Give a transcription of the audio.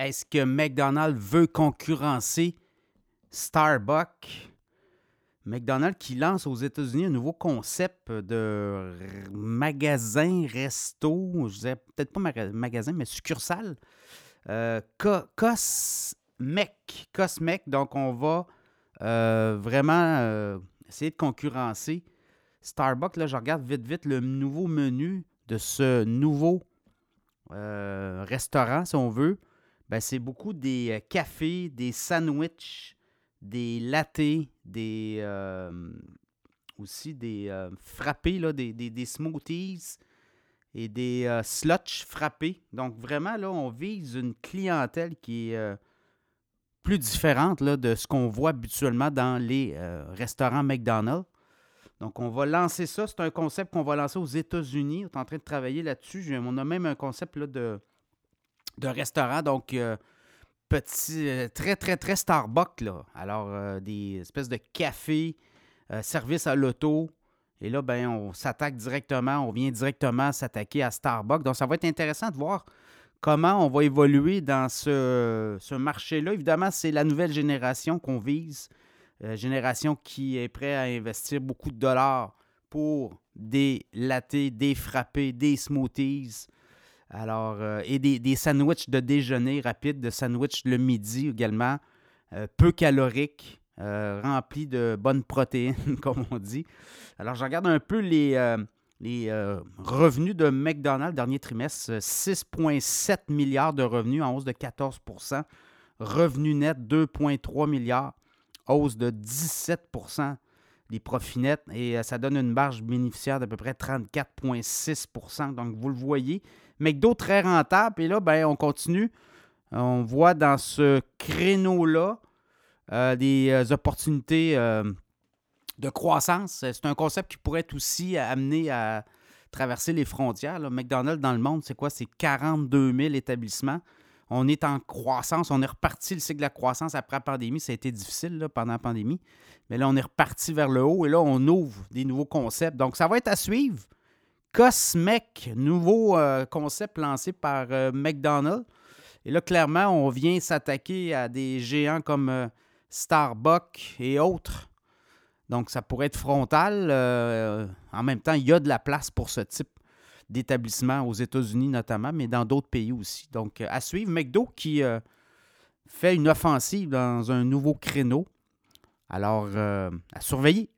Est-ce que McDonald's veut concurrencer Starbucks? McDonald's qui lance aux États-Unis un nouveau concept de magasin, resto, je disais peut-être pas magasin, mais succursale. Euh, Cosmec. Donc on va euh, vraiment euh, essayer de concurrencer Starbucks. Là, je regarde vite, vite le nouveau menu de ce nouveau restaurant, si on veut. Ben, c'est beaucoup des cafés, des sandwichs, des lattés, des aussi des frappés, là, des, des, smoothies et des slotch frappés. Donc vraiment, là, on vise une clientèle qui est plus différente là, de ce qu'on voit habituellement dans les euh, restaurants McDonald's. Donc, on va lancer ça. C'est un concept qu'on va lancer aux États-Unis. On est en train de travailler là-dessus. On a même un concept là, de, de restaurant. Donc, euh, petit, euh, très, très, très Starbucks. Là. Alors, des espèces de cafés, service à l'auto. Et là, ben, on s'attaque directement, on vient directement s'attaquer à Starbucks. Donc, ça va être intéressant de voir comment on va évoluer dans ce, marché-là. Évidemment, c'est la nouvelle génération qu'on vise, euh, génération qui est prête à investir beaucoup de dollars pour des lattés, des frappés, des smoothies. Alors, euh, et des, sandwichs de déjeuner rapide, de sandwichs le midi également, euh, peu caloriques, remplis de bonnes protéines, comme on dit. Alors, je regarde un peu les, les euh, revenus de McDonald's, dernier trimestre, 6,7 milliards de revenus en hausse de 14% Revenus nets, 2,3 milliards, hausse de 17 les profits nets. Et euh, ça donne une marge bénéficiaire d'à peu près 34,6% Donc, vous le voyez. McDo très rentable. Et là, ben, on continue. On voit dans ce créneau-là euh, des opportunités de croissance. C'est un concept qui pourrait aussi amené à traverser les frontières. McDonald's dans le monde, c'est quoi? C'est 42 000 établissements. On est en croissance. On est reparti le cycle de la croissance après la pandémie. Ça a été difficile pendant la pandémie. Mais là, on est reparti vers le haut et là, on ouvre des nouveaux concepts. Donc, ça va être à suivre. Cosmec, nouveau euh, concept lancé par euh, McDonald's. Et là, clairement, on vient s'attaquer à des géants comme euh, Starbucks et autres donc, ça pourrait être frontal. En même temps, il y a de la place pour ce type d'établissement aux États-Unis notamment, mais dans d'autres pays aussi. Donc, euh, à suivre. McDo qui euh, fait une offensive dans un nouveau créneau. Alors, à surveiller.